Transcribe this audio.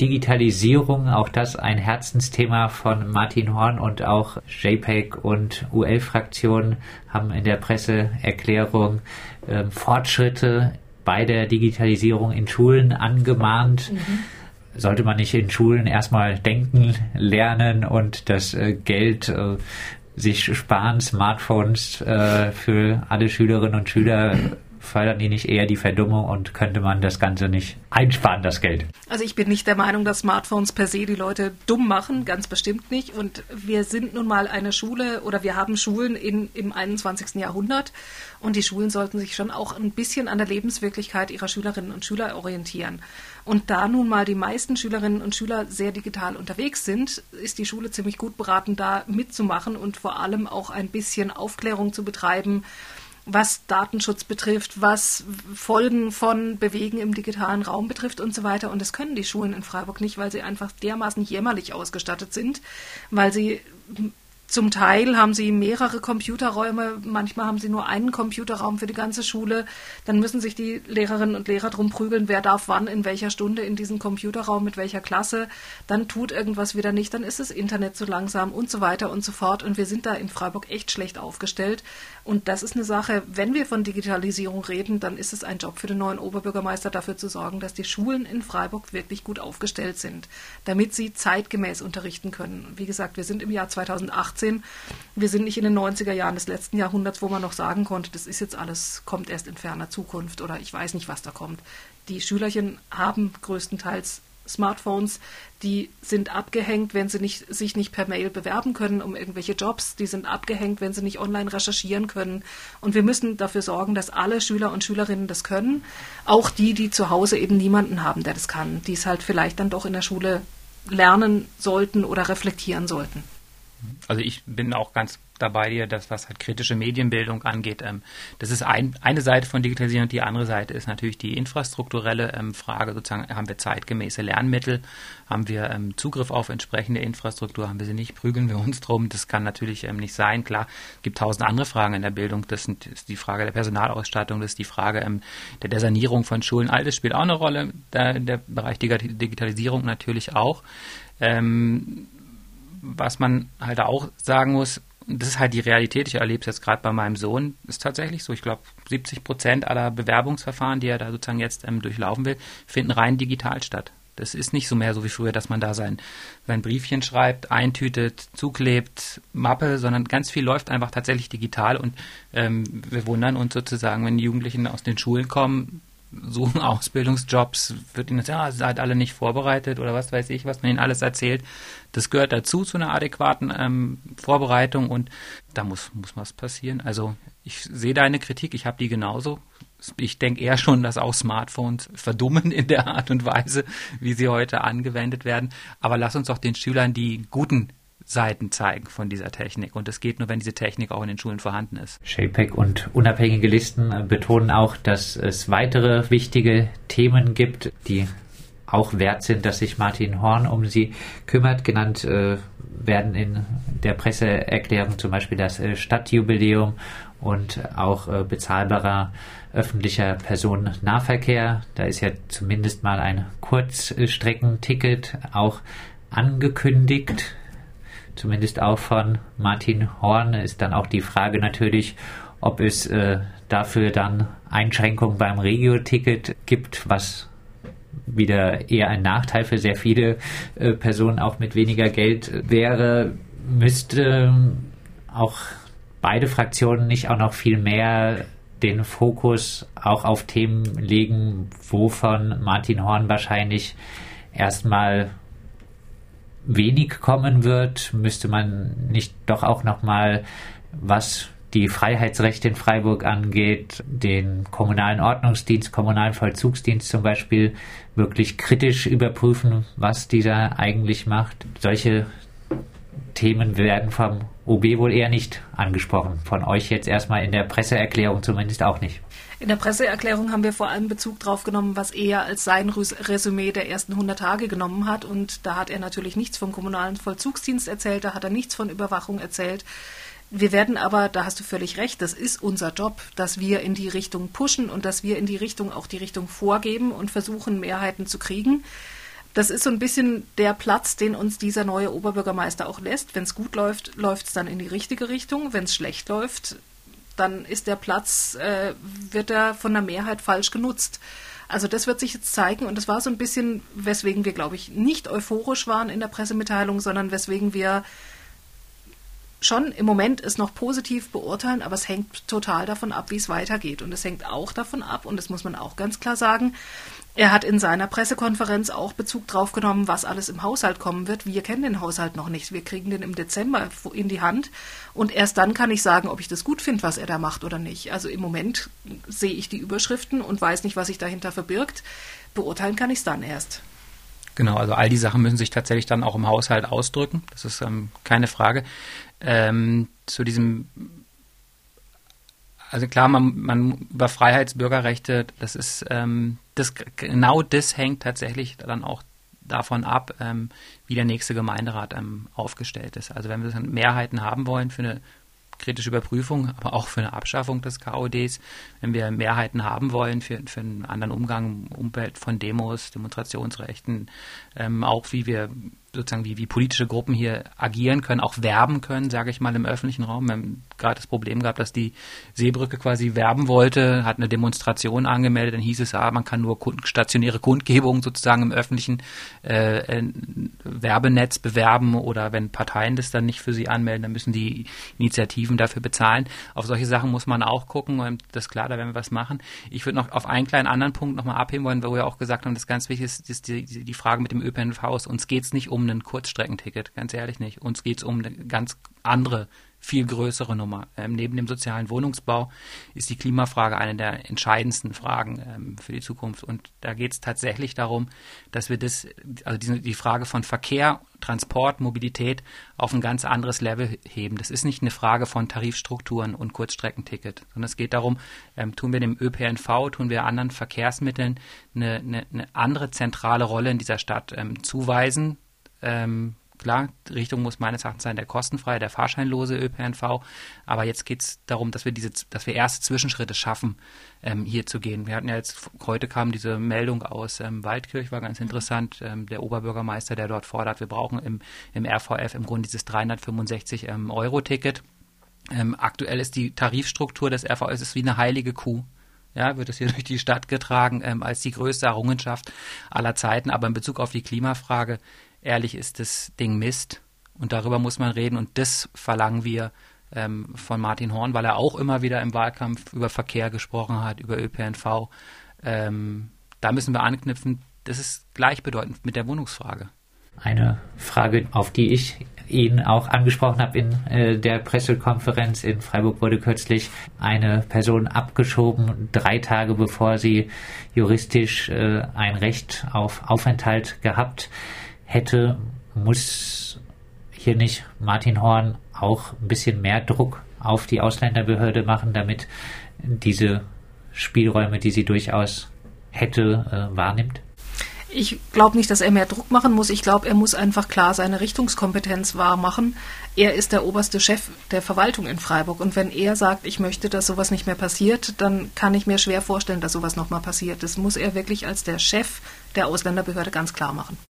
Digitalisierung, auch das ein Herzensthema von Martin Horn und auch JPEG und UL-Fraktion haben in der Presseerklärung äh, Fortschritte bei der Digitalisierung in Schulen angemahnt. Mhm. Sollte man nicht in Schulen erstmal denken, lernen und das äh, Geld äh, sich sparen, Smartphones äh, für alle Schülerinnen und Schüler fördern die nicht eher die Verdummung und könnte man das Ganze nicht einsparen, das Geld? Also ich bin nicht der Meinung, dass Smartphones per se die Leute dumm machen, ganz bestimmt nicht. Und wir sind nun mal eine Schule oder wir haben Schulen in, im 21. Jahrhundert und die Schulen sollten sich schon auch ein bisschen an der Lebenswirklichkeit ihrer Schülerinnen und Schüler orientieren. Und da nun mal die meisten Schülerinnen und Schüler sehr digital unterwegs sind, ist die Schule ziemlich gut beraten, da mitzumachen und vor allem auch ein bisschen Aufklärung zu betreiben, was Datenschutz betrifft, was Folgen von Bewegen im digitalen Raum betrifft und so weiter. Und das können die Schulen in Freiburg nicht, weil sie einfach dermaßen jämmerlich ausgestattet sind, weil sie zum Teil haben sie mehrere Computerräume, manchmal haben sie nur einen Computerraum für die ganze Schule. Dann müssen sich die Lehrerinnen und Lehrer drum prügeln, wer darf wann, in welcher Stunde in diesem Computerraum, mit welcher Klasse. Dann tut irgendwas wieder nicht, dann ist das Internet zu langsam und so weiter und so fort. Und wir sind da in Freiburg echt schlecht aufgestellt. Und das ist eine Sache, wenn wir von Digitalisierung reden, dann ist es ein Job für den neuen Oberbürgermeister, dafür zu sorgen, dass die Schulen in Freiburg wirklich gut aufgestellt sind, damit sie zeitgemäß unterrichten können. Wie gesagt, wir sind im Jahr 2018 2018. Wir sind nicht in den 90er Jahren des letzten Jahrhunderts, wo man noch sagen konnte, das ist jetzt alles, kommt erst in ferner Zukunft oder ich weiß nicht, was da kommt. Die Schülerchen haben größtenteils Smartphones, die sind abgehängt, wenn sie nicht, sich nicht per Mail bewerben können um irgendwelche Jobs. Die sind abgehängt, wenn sie nicht online recherchieren können. Und wir müssen dafür sorgen, dass alle Schüler und Schülerinnen das können. Auch die, die zu Hause eben niemanden haben, der das kann, die es halt vielleicht dann doch in der Schule lernen sollten oder reflektieren sollten. Also ich bin auch ganz dabei dir, dass was halt kritische Medienbildung angeht. Ähm, das ist ein, eine Seite von Digitalisierung die andere Seite ist natürlich die infrastrukturelle ähm, Frage. Sozusagen haben wir zeitgemäße Lernmittel, haben wir ähm, Zugriff auf entsprechende Infrastruktur, haben wir sie nicht, prügeln wir uns drum. Das kann natürlich ähm, nicht sein. Klar, es gibt tausend andere Fragen in der Bildung. Das sind, ist die Frage der Personalausstattung, das ist die Frage ähm, der, der, Sanierung von Schulen. All das spielt auch eine Rolle. Der, der Bereich Digitalisierung natürlich auch. Ähm, was man halt auch sagen muss, das ist halt die Realität, ich erlebe es jetzt gerade bei meinem Sohn, ist tatsächlich so. Ich glaube, 70 Prozent aller Bewerbungsverfahren, die er da sozusagen jetzt ähm, durchlaufen will, finden rein digital statt. Das ist nicht so mehr so wie früher, dass man da sein, sein Briefchen schreibt, eintütet, zuklebt, Mappe, sondern ganz viel läuft einfach tatsächlich digital und ähm, wir wundern uns sozusagen, wenn die Jugendlichen aus den Schulen kommen, suchen Ausbildungsjobs, wird ihnen ja, seid alle nicht vorbereitet oder was weiß ich, was man ihnen alles erzählt. Das gehört dazu zu einer adäquaten ähm, Vorbereitung und da muss, muss was passieren. Also ich sehe deine Kritik, ich habe die genauso. Ich denke eher schon, dass auch Smartphones verdummen in der Art und Weise, wie sie heute angewendet werden. Aber lass uns doch den Schülern die guten Seiten zeigen von dieser Technik. Und das geht nur, wenn diese Technik auch in den Schulen vorhanden ist. ShapePack und unabhängige Listen äh, betonen auch, dass es weitere wichtige Themen gibt, die auch wert sind, dass sich Martin Horn um sie kümmert. Genannt äh, werden in der Presseerklärung zum Beispiel das äh, Stadtjubiläum und auch äh, bezahlbarer öffentlicher Personennahverkehr. Da ist ja zumindest mal ein Kurzstreckenticket auch angekündigt zumindest auch von Martin Horn, ist dann auch die Frage natürlich, ob es äh, dafür dann Einschränkungen beim Regio-Ticket gibt, was wieder eher ein Nachteil für sehr viele äh, Personen auch mit weniger Geld wäre, müsste auch beide Fraktionen nicht auch noch viel mehr den Fokus auch auf Themen legen, wovon Martin Horn wahrscheinlich erstmal wenig kommen wird, müsste man nicht doch auch nochmal, was die Freiheitsrechte in Freiburg angeht, den kommunalen Ordnungsdienst, kommunalen Vollzugsdienst zum Beispiel, wirklich kritisch überprüfen, was dieser eigentlich macht. Solche Themen werden vom OB wohl eher nicht angesprochen. Von euch jetzt erstmal in der Presseerklärung zumindest auch nicht. In der Presseerklärung haben wir vor allem Bezug darauf genommen, was er als sein Resümee der ersten 100 Tage genommen hat. Und da hat er natürlich nichts vom kommunalen Vollzugsdienst erzählt, da hat er nichts von Überwachung erzählt. Wir werden aber, da hast du völlig recht, das ist unser Job, dass wir in die Richtung pushen und dass wir in die Richtung auch die Richtung vorgeben und versuchen, Mehrheiten zu kriegen das ist so ein bisschen der Platz, den uns dieser neue Oberbürgermeister auch lässt. Wenn es gut läuft, läuft es dann in die richtige Richtung. Wenn es schlecht läuft, dann ist der Platz, äh, wird er von der Mehrheit falsch genutzt. Also das wird sich jetzt zeigen und das war so ein bisschen, weswegen wir, glaube ich, nicht euphorisch waren in der Pressemitteilung, sondern weswegen wir schon im Moment es noch positiv beurteilen, aber es hängt total davon ab, wie es weitergeht. Und es hängt auch davon ab, und das muss man auch ganz klar sagen, er hat in seiner Pressekonferenz auch Bezug drauf genommen, was alles im Haushalt kommen wird. Wir kennen den Haushalt noch nicht. Wir kriegen den im Dezember in die Hand. Und erst dann kann ich sagen, ob ich das gut finde, was er da macht oder nicht. Also im Moment sehe ich die Überschriften und weiß nicht, was sich dahinter verbirgt. Beurteilen kann ich es dann erst. Genau, also all die Sachen müssen sich tatsächlich dann auch im Haushalt ausdrücken. Das ist ähm, keine Frage. Ähm, zu diesem also klar, man, man über Freiheitsbürgerrechte, das ist ähm, das genau das hängt tatsächlich dann auch davon ab, ähm, wie der nächste Gemeinderat ähm, aufgestellt ist. Also wenn wir Mehrheiten haben wollen für eine kritische Überprüfung, aber auch für eine Abschaffung des KODs, wenn wir Mehrheiten haben wollen für, für einen anderen Umgang im Umfeld von Demos, Demonstrationsrechten, ähm, auch wie wir sozusagen wie, wie politische Gruppen hier agieren können, auch werben können, sage ich mal, im öffentlichen Raum. Wir haben gerade das Problem gehabt, dass die Seebrücke quasi werben wollte, hat eine Demonstration angemeldet, dann hieß es, ah, man kann nur stationäre Kundgebungen sozusagen im öffentlichen äh, äh, Werbenetz bewerben oder wenn Parteien das dann nicht für sie anmelden, dann müssen die Initiativen dafür bezahlen. Auf solche Sachen muss man auch gucken und das ist klar, da werden wir was machen. Ich würde noch auf einen kleinen anderen Punkt nochmal abheben wollen, wo wir auch gesagt haben, das ganz wichtig ist, ist die, die Frage mit dem ÖPNV. Uns geht es nicht um ein Kurzstreckenticket, ganz ehrlich nicht. Uns geht es um eine ganz andere, viel größere Nummer. Ähm, neben dem sozialen Wohnungsbau ist die Klimafrage eine der entscheidendsten Fragen ähm, für die Zukunft. Und da geht es tatsächlich darum, dass wir das, also die, die Frage von Verkehr, Transport, Mobilität auf ein ganz anderes Level heben. Das ist nicht eine Frage von Tarifstrukturen und Kurzstreckenticket, sondern es geht darum, ähm, tun wir dem ÖPNV, tun wir anderen Verkehrsmitteln eine, eine, eine andere zentrale Rolle in dieser Stadt ähm, zuweisen, ähm, klar, Richtung muss meines Erachtens sein, der kostenfreie, der fahrscheinlose ÖPNV. Aber jetzt geht es darum, dass wir diese, dass wir erste Zwischenschritte schaffen, ähm, hier zu gehen. Wir hatten ja jetzt, heute kam diese Meldung aus ähm, Waldkirch, war ganz interessant. Ähm, der Oberbürgermeister, der dort fordert, wir brauchen im, im RVF im Grunde dieses 365 ähm, Euro-Ticket. Ähm, aktuell ist die Tarifstruktur des RVS ist wie eine heilige Kuh ja, wird es hier durch die Stadt getragen ähm, als die größte Errungenschaft aller Zeiten. Aber in Bezug auf die Klimafrage ehrlich ist das Ding Mist und darüber muss man reden und das verlangen wir ähm, von Martin Horn, weil er auch immer wieder im Wahlkampf über Verkehr gesprochen hat, über ÖPNV. Ähm, da müssen wir anknüpfen. Das ist gleichbedeutend mit der Wohnungsfrage. Eine Frage, auf die ich ihn auch angesprochen habe in äh, der Pressekonferenz in Freiburg wurde kürzlich eine Person abgeschoben, drei Tage bevor sie juristisch äh, ein Recht auf Aufenthalt gehabt hätte, muss hier nicht Martin Horn auch ein bisschen mehr Druck auf die Ausländerbehörde machen, damit diese Spielräume, die sie durchaus hätte, äh, wahrnimmt? Ich glaube nicht, dass er mehr Druck machen muss. Ich glaube, er muss einfach klar seine Richtungskompetenz wahrmachen. Er ist der oberste Chef der Verwaltung in Freiburg. Und wenn er sagt, ich möchte, dass sowas nicht mehr passiert, dann kann ich mir schwer vorstellen, dass sowas nochmal passiert. Das muss er wirklich als der Chef der Ausländerbehörde ganz klar machen.